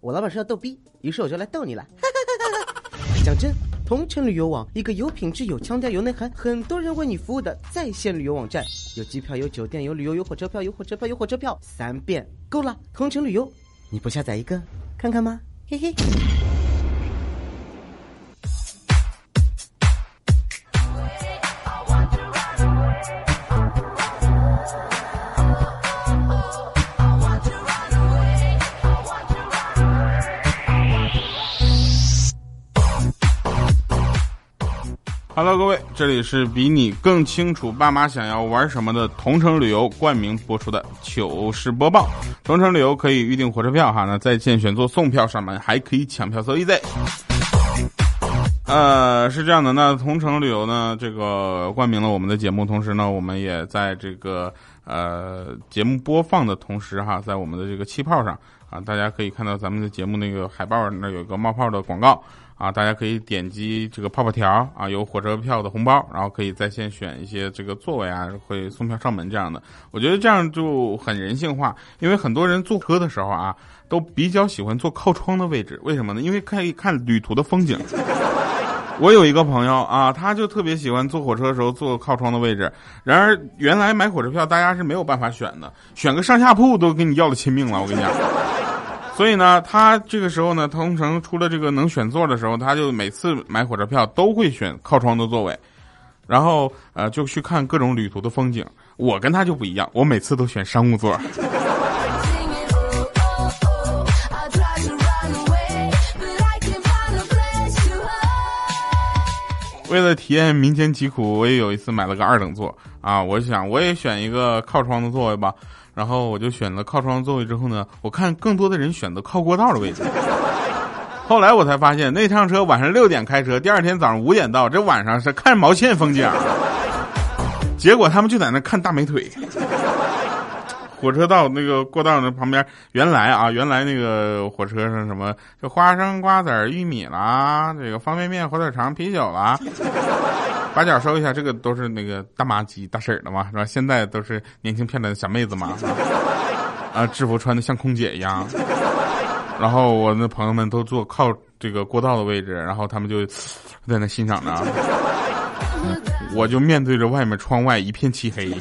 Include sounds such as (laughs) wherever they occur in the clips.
我老板是要逗逼，于是我就来逗你了。(laughs) 讲真，同城旅游网一个有品质、有腔调、有内涵，很多人为你服务的在线旅游网站，有机票、有酒店、有旅游、有火车票、有火车票、有火车票，三遍够了。同城旅游，你不下载一个看看吗？嘿嘿。这里是比你更清楚爸妈想要玩什么的同城旅游冠名播出的糗事播报。同城旅游可以预订火车票哈，那在线选座送票上门，还可以抢票，so easy。呃，是这样的，那同城旅游呢，这个冠名了我们的节目，同时呢，我们也在这个呃节目播放的同时哈，在我们的这个气泡上啊，大家可以看到咱们的节目那个海报那有一个冒泡的广告。啊，大家可以点击这个泡泡条啊，有火车票的红包，然后可以在线选一些这个座位啊，会送票上门这样的。我觉得这样就很人性化，因为很多人坐车的时候啊，都比较喜欢坐靠窗的位置。为什么呢？因为可以看旅途的风景。(laughs) 我有一个朋友啊，他就特别喜欢坐火车的时候坐靠窗的位置。然而，原来买火车票大家是没有办法选的，选个上下铺都跟你要了亲命了。我跟你讲。所以呢，他这个时候呢，同城出了这个能选座的时候，他就每次买火车票都会选靠窗的座位，然后呃就去看各种旅途的风景。我跟他就不一样，我每次都选商务座。为了体验民间疾苦，我也有一次买了个二等座啊，我想我也选一个靠窗的座位吧。然后我就选了靠窗座位之后呢，我看更多的人选择靠过道的位置。(laughs) 后来我才发现，那趟车晚上六点开车，第二天早上五点到，这晚上是看毛线风景。结果他们就在那看大美腿。火车道那个过道那旁边，原来啊，原来那个火车上什么，就花生、瓜子、玉米啦，这个方便面、火腿肠、啤酒啦。把脚收一下，这个都是那个大妈级大婶的嘛，是吧？现在都是年轻漂亮的小妹子嘛，啊，制服穿的像空姐一样。然后我那朋友们都坐靠这个过道的位置，然后他们就在那欣赏着，我就面对着外面窗外一片漆黑。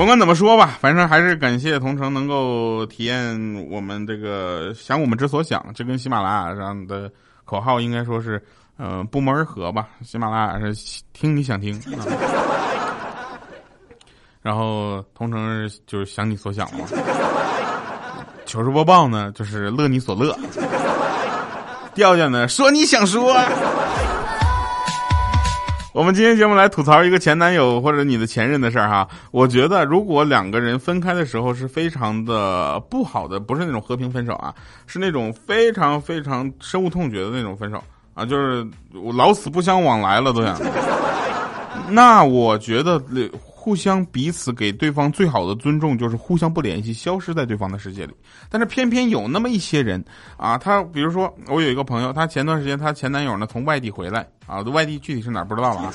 甭管怎么说吧，反正还是感谢同城能够体验我们这个想我们之所想，这跟喜马拉雅上的口号应该说是，呃，不谋而合吧。喜马拉雅是听你想听，(laughs) 然后同城就是想你所想嘛。糗事播报呢，就是乐你所乐。(laughs) 调调呢，说你想说。我们今天节目来吐槽一个前男友或者你的前任的事儿哈。我觉得如果两个人分开的时候是非常的不好的，不是那种和平分手啊，是那种非常非常深恶痛绝的那种分手啊，就是老死不相往来了都想。那我觉得。互相彼此给对方最好的尊重，就是互相不联系，消失在对方的世界里。但是偏偏有那么一些人啊，他比如说我有一个朋友，他前段时间他前男友呢从外地回来啊，外地具体是哪不知道了。啊。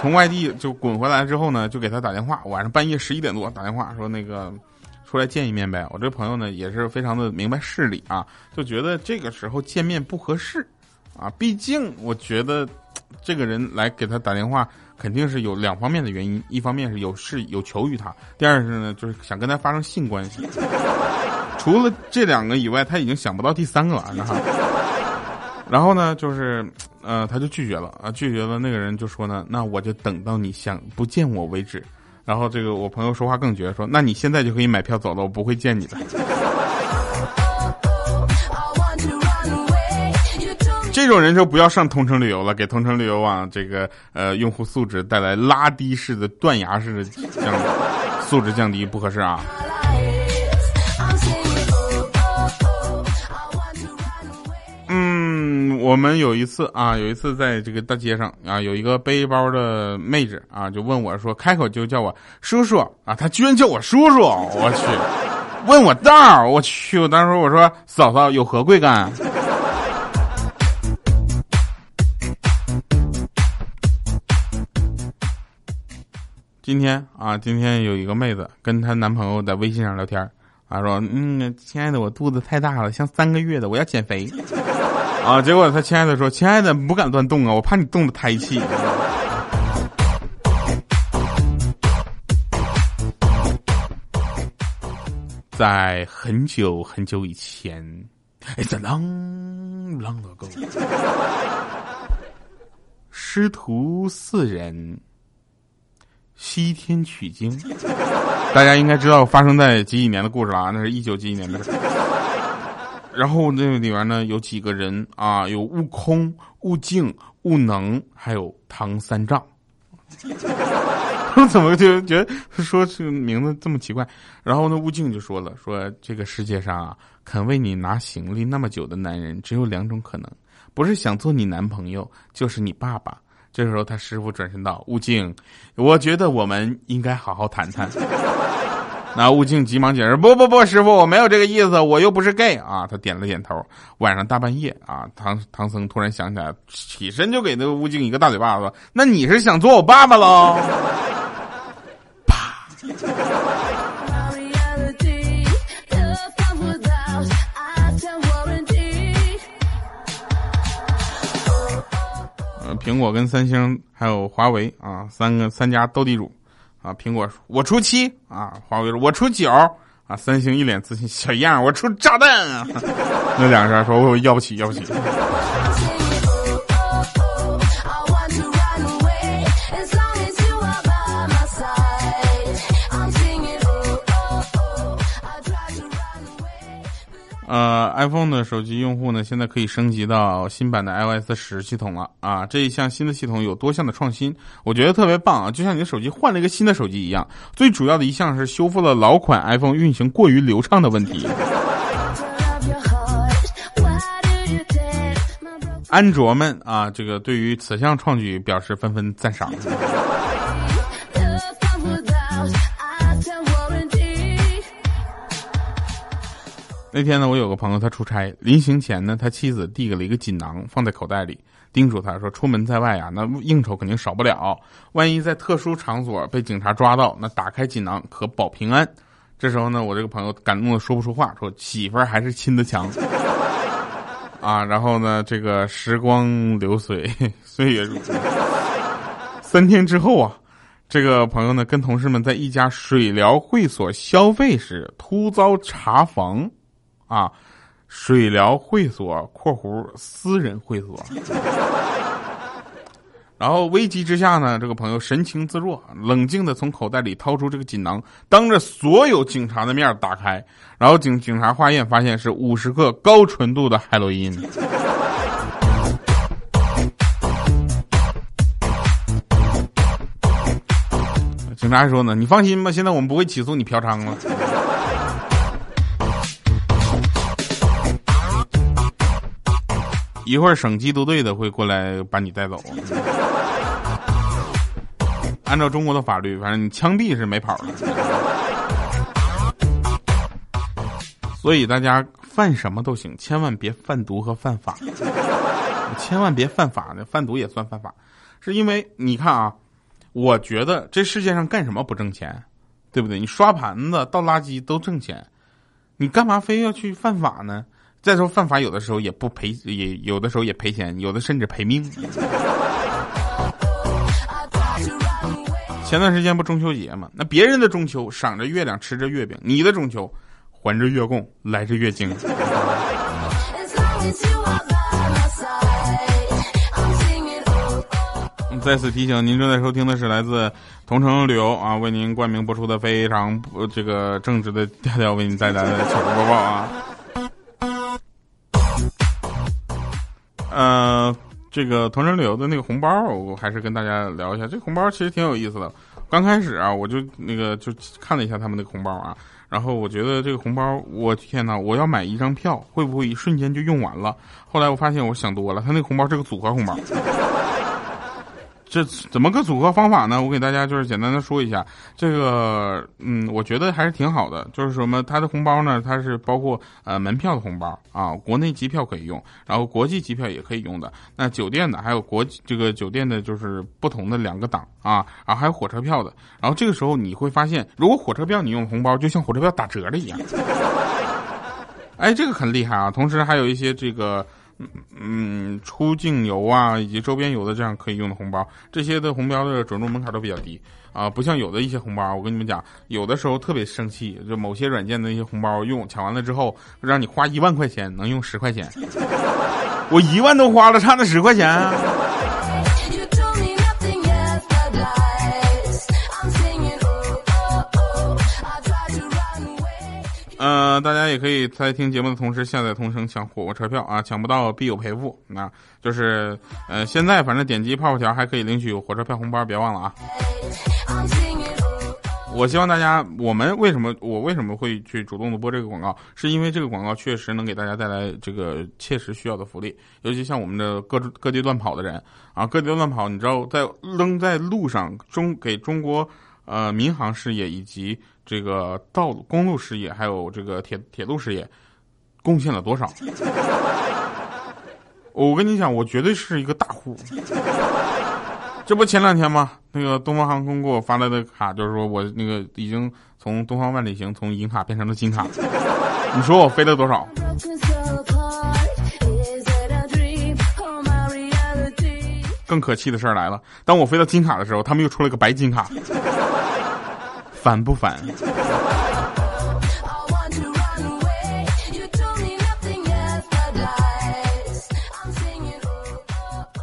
从外地就滚回来之后呢，就给他打电话，晚上半夜十一点多打电话说那个出来见一面呗。我这朋友呢也是非常的明白事理啊，就觉得这个时候见面不合适啊，毕竟我觉得这个人来给他打电话。肯定是有两方面的原因，一方面是有事有求于他，第二是呢就是想跟他发生性关系。(laughs) 除了这两个以外，他已经想不到第三个了，然后，然后呢就是，呃，他就拒绝了啊，拒绝了。那个人就说呢，那我就等到你想不见我为止。然后这个我朋友说话更绝，说那你现在就可以买票走了，我不会见你的。这种人就不要上同城旅游了，给同城旅游网这个呃用户素质带来拉低式的断崖式的降素质降低不合适啊。嗯，我们有一次啊，有一次在这个大街上啊，有一个背包的妹子啊，就问我说，开口就叫我叔叔啊，他居然叫我叔叔，我去，问我道儿，我去，我当时我说嫂嫂有何贵干？今天啊，今天有一个妹子跟她男朋友在微信上聊天啊，说嗯，亲爱的，我肚子太大了，像三个月的，我要减肥 (laughs) 啊。结果她亲爱的说，亲爱的不敢乱动啊，我怕你动了胎气。在很久很久以前，It's a long long ago，师徒四人西天取经。大家应该知道发生在几几年的故事了啊？那是一九几几年的事。然后那里面呢有几个人啊？有悟空、悟净、悟能，还有唐三藏。我 (laughs) 怎么就觉得说这个名字这么奇怪？然后呢，悟净就说了：“说这个世界上啊，肯为你拿行李那么久的男人只有两种可能，不是想做你男朋友，就是你爸爸。”这时候他师傅转身道：“悟净，我觉得我们应该好好谈谈。” (laughs) 那悟净急忙解释：“不不不，师傅，我没有这个意思，我又不是 gay 啊。”他点了点头。晚上大半夜啊，唐唐僧突然想起来，起身就给那个悟净一个大嘴巴子：“那你是想做我爸爸喽？”苹果跟三星还有华为啊，三个三家斗地主，啊，苹果我出七啊，华为说我出九啊，三星一脸自信小样我出炸弹啊，(laughs) 那两个人说我要不起要不起。呃，iPhone 的手机用户呢，现在可以升级到新版的 iOS 十系统了啊！这一项新的系统有多项的创新，我觉得特别棒啊！就像你的手机换了一个新的手机一样。最主要的一项是修复了老款 iPhone 运行过于流畅的问题。安卓们啊，这个对于此项创举表示纷纷赞赏。那天呢，我有个朋友他出差，临行前呢，他妻子递给了一个锦囊放在口袋里，叮嘱他说：“出门在外啊，那应酬肯定少不了，万一在特殊场所被警察抓到，那打开锦囊可保平安。”这时候呢，我这个朋友感动的说不出话，说：“媳妇儿还是亲的强。”啊，然后呢，这个时光流水，岁月如梭。三天之后啊，这个朋友呢跟同事们在一家水疗会所消费时，突遭查房。啊，水疗会所（括弧私人会所）。然后危急之下呢，这个朋友神情自若，冷静的从口袋里掏出这个锦囊，当着所有警察的面打开。然后警警察化验发现是五十克高纯度的海洛因。警察还说呢：“你放心吧，现在我们不会起诉你嫖娼了。”一会儿省缉毒队的会过来把你带走。(laughs) 按照中国的法律，反正你枪毙是没跑的。所以大家犯什么都行，千万别贩毒和犯法。千万别犯法呢，贩毒也算犯法。是因为你看啊，我觉得这世界上干什么不挣钱，对不对？你刷盘子、倒垃圾都挣钱，你干嘛非要去犯法呢？再说犯法，有的时候也不赔，也有的时候也赔钱，有的甚至赔命。前段时间不中秋节嘛，那别人的中秋赏着月亮吃着月饼，你的中秋还着月供来着月经。再次提醒您，正在收听的是来自同城旅游啊为您冠名播出的非常这个正直的调调为您带来的糗事播报啊。这个同城旅游的那个红包，我还是跟大家聊一下。这红包其实挺有意思的。刚开始啊，我就那个就看了一下他们那个红包啊，然后我觉得这个红包，我天哪，我要买一张票，会不会一瞬间就用完了？后来我发现我想多了，他那个红包是个组合红包。这怎么个组合方法呢？我给大家就是简单的说一下，这个嗯，我觉得还是挺好的。就是什么，它的红包呢，它是包括呃门票的红包啊，国内机票可以用，然后国际机票也可以用的。那酒店的还有国这个酒店的就是不同的两个档啊，然后还有火车票的。然后这个时候你会发现，如果火车票你用红包，就像火车票打折了一样。(laughs) 哎，这个很厉害啊！同时还有一些这个。嗯，出境游啊，以及周边游的这样可以用的红包，这些的红包的准入门槛都比较低啊，不像有的一些红包，我跟你们讲，有的时候特别生气，就某些软件的一些红包用抢完了之后，让你花一万块钱能用十块钱，(laughs) 我一万都花了，差那十块钱。呃，大家也可以在听节目的同时下载同城抢火车票啊，抢不到必有赔付。那就是呃，现在反正点击泡泡条还可以领取火车票红包，别忘了啊。我希望大家，我们为什么我为什么会去主动的播这个广告，是因为这个广告确实能给大家带来这个切实需要的福利，尤其像我们的各各地乱跑的人啊，各地乱跑，你知道在扔在路上中给中国呃民航事业以及。这个道路、公路事业，还有这个铁铁路事业，贡献了多少？(laughs) 我跟你讲，我绝对是一个大户。这不前两天吗？那个东方航空给我发来的卡，就是说我那个已经从东方万里行从银卡变成了金卡。你说我飞了多少？更可气的事儿来了，当我飞到金卡的时候，他们又出了个白金卡。烦不烦？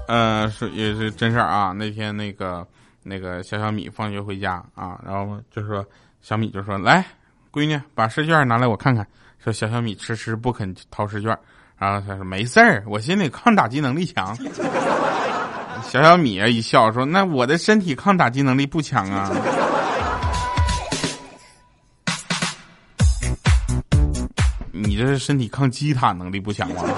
呃，是也是真事儿啊。那天那个那个小小米放学回家啊，然后就说小米就说：“来，闺女，把试卷拿来我看看。”说小小米迟迟不肯掏试卷，然后他说：“没事儿，我心里抗打击能力强。(laughs) ”小小米啊一笑说：“那我的身体抗打击能力不强啊。”这是身体抗击塔能力不强吗？(laughs)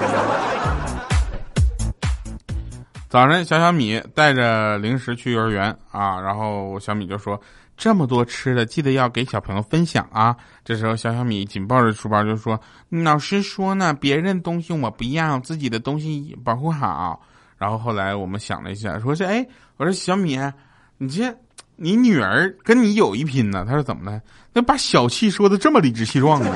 早晨，小小米带着零食去幼儿园啊，然后小米就说：“这么多吃的，记得要给小朋友分享啊。”这时候，小小米紧抱着书包就说：“老师说呢，别人东西我不要，自己的东西保护好。”然后后来我们想了一下，说是：“哎，我说小米，你这你女儿跟你有一拼呢。”他说：“怎么了？那把小气说的这么理直气壮呢？”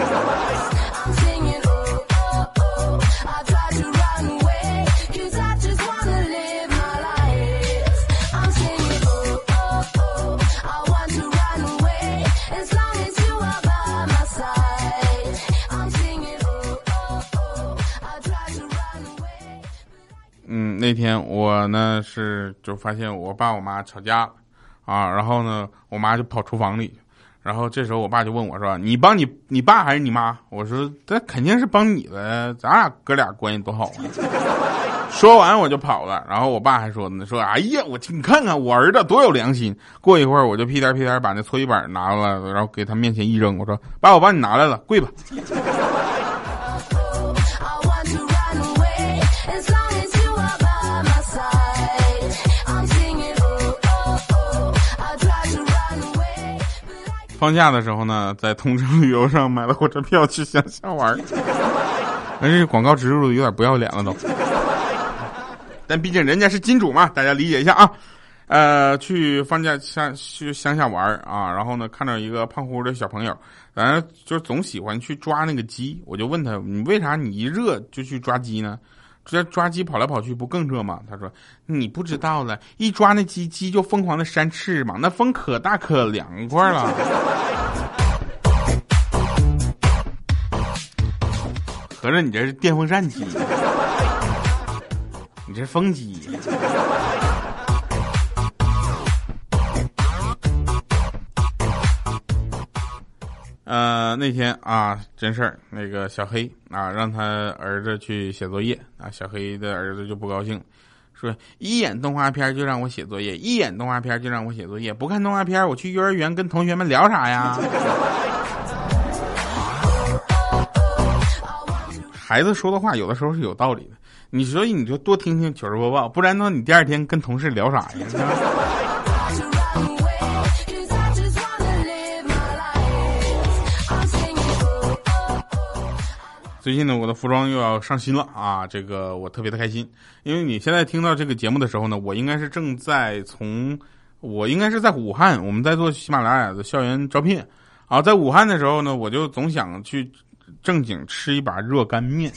那天我呢是就发现我爸我妈吵架了，啊，然后呢我妈就跑厨房里，然后这时候我爸就问我说：“你帮你你爸还是你妈？”我说：“这肯定是帮你的，咱俩哥俩关系多好啊！”说完我就跑了，然后我爸还说呢：“说哎呀，我你看看我儿子多有良心。”过一会儿我就屁颠屁颠把那搓衣板拿了，然后给他面前一扔，我说：“爸，我帮你拿来了，跪吧。”放假的时候呢，在同城旅游上买了火车票去乡下玩儿，但是广告植入的有点不要脸了都。但毕竟人家是金主嘛，大家理解一下啊。呃，去放假乡去乡下玩儿啊，然后呢，看到一个胖乎乎的小朋友，反正就总喜欢去抓那个鸡，我就问他，你为啥你一热就去抓鸡呢？这抓鸡跑来跑去不更热吗？他说：“你不知道了，一抓那鸡，鸡就疯狂的扇翅膀，那风可大可凉快了。合着你这是电风扇鸡，你这是风机。”呃，那天啊，真事儿，那个小黑啊，让他儿子去写作业啊，小黑的儿子就不高兴，说一演动画片就让我写作业，一演动画片就让我写作业，不看动画片，我去幼儿园跟同学们聊啥呀？孩子说的话有的时候是有道理的，你所以你就多听听糗事播报，不然呢你第二天跟同事聊啥呀？最近呢，我的服装又要上新了啊！这个我特别的开心，因为你现在听到这个节目的时候呢，我应该是正在从，我应该是在武汉，我们在做喜马拉雅的校园招聘啊，在武汉的时候呢，我就总想去正经吃一把热干面，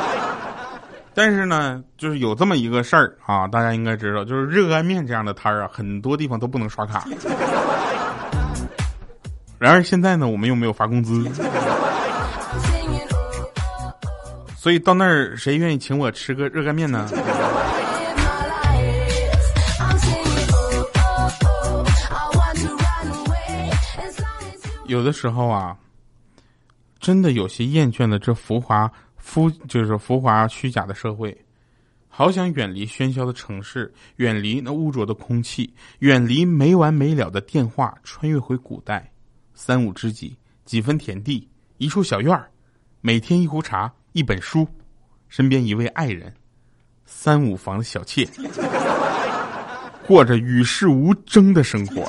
(laughs) 但是呢，就是有这么一个事儿啊，大家应该知道，就是热干面这样的摊儿啊，很多地方都不能刷卡。然而现在呢，我们又没有发工资。所以到那儿，谁愿意请我吃个热干面呢？有的时候啊，真的有些厌倦了这浮华、浮就是浮华虚假的社会，好想远离喧嚣的城市，远离那污浊的空气，远离没完没了的电话，穿越回古代，三五知己，几分田地，一处小院儿，每天一壶茶。一本书，身边一位爱人，三五房的小妾，过着与世无争的生活，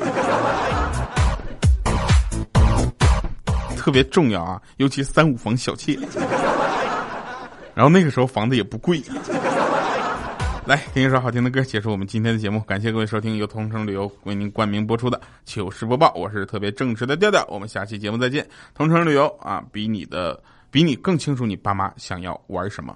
特别重要啊！尤其三五房小妾，然后那个时候房子也不贵。来听一首好听的歌，结束我们今天的节目。感谢各位收听由同城旅游为您冠名播出的糗事播报，我是特别正直的调调。我们下期节目再见。同城旅游啊，比你的。比你更清楚你爸妈想要玩什么。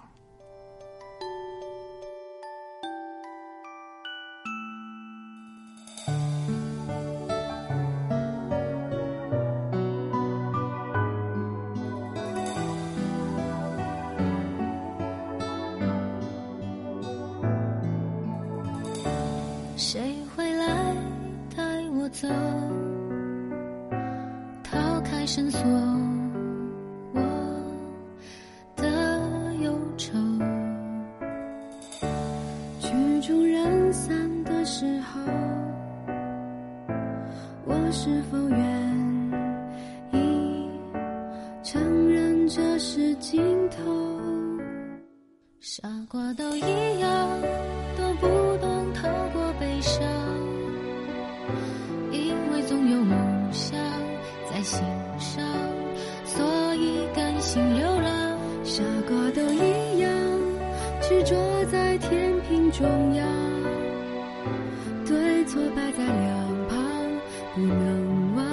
谁会来带我走？逃开绳索。执着在天平中央，对错摆在两旁，不能忘，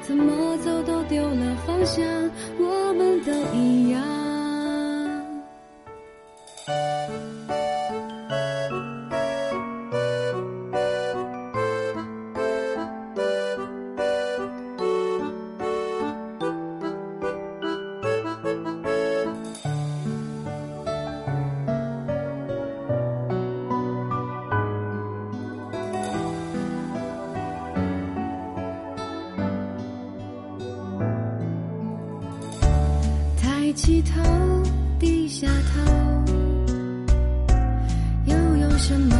怎么走都丢了方向，我起头，低下头，又有什么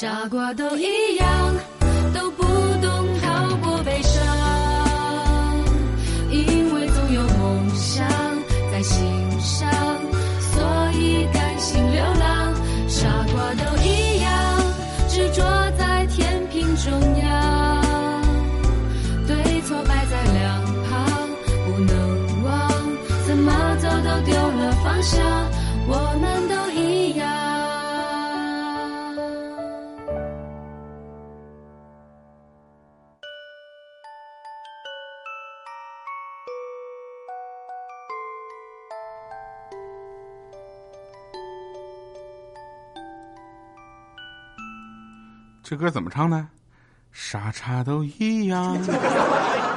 傻瓜都一样这歌怎么唱的？傻叉都一样。(laughs)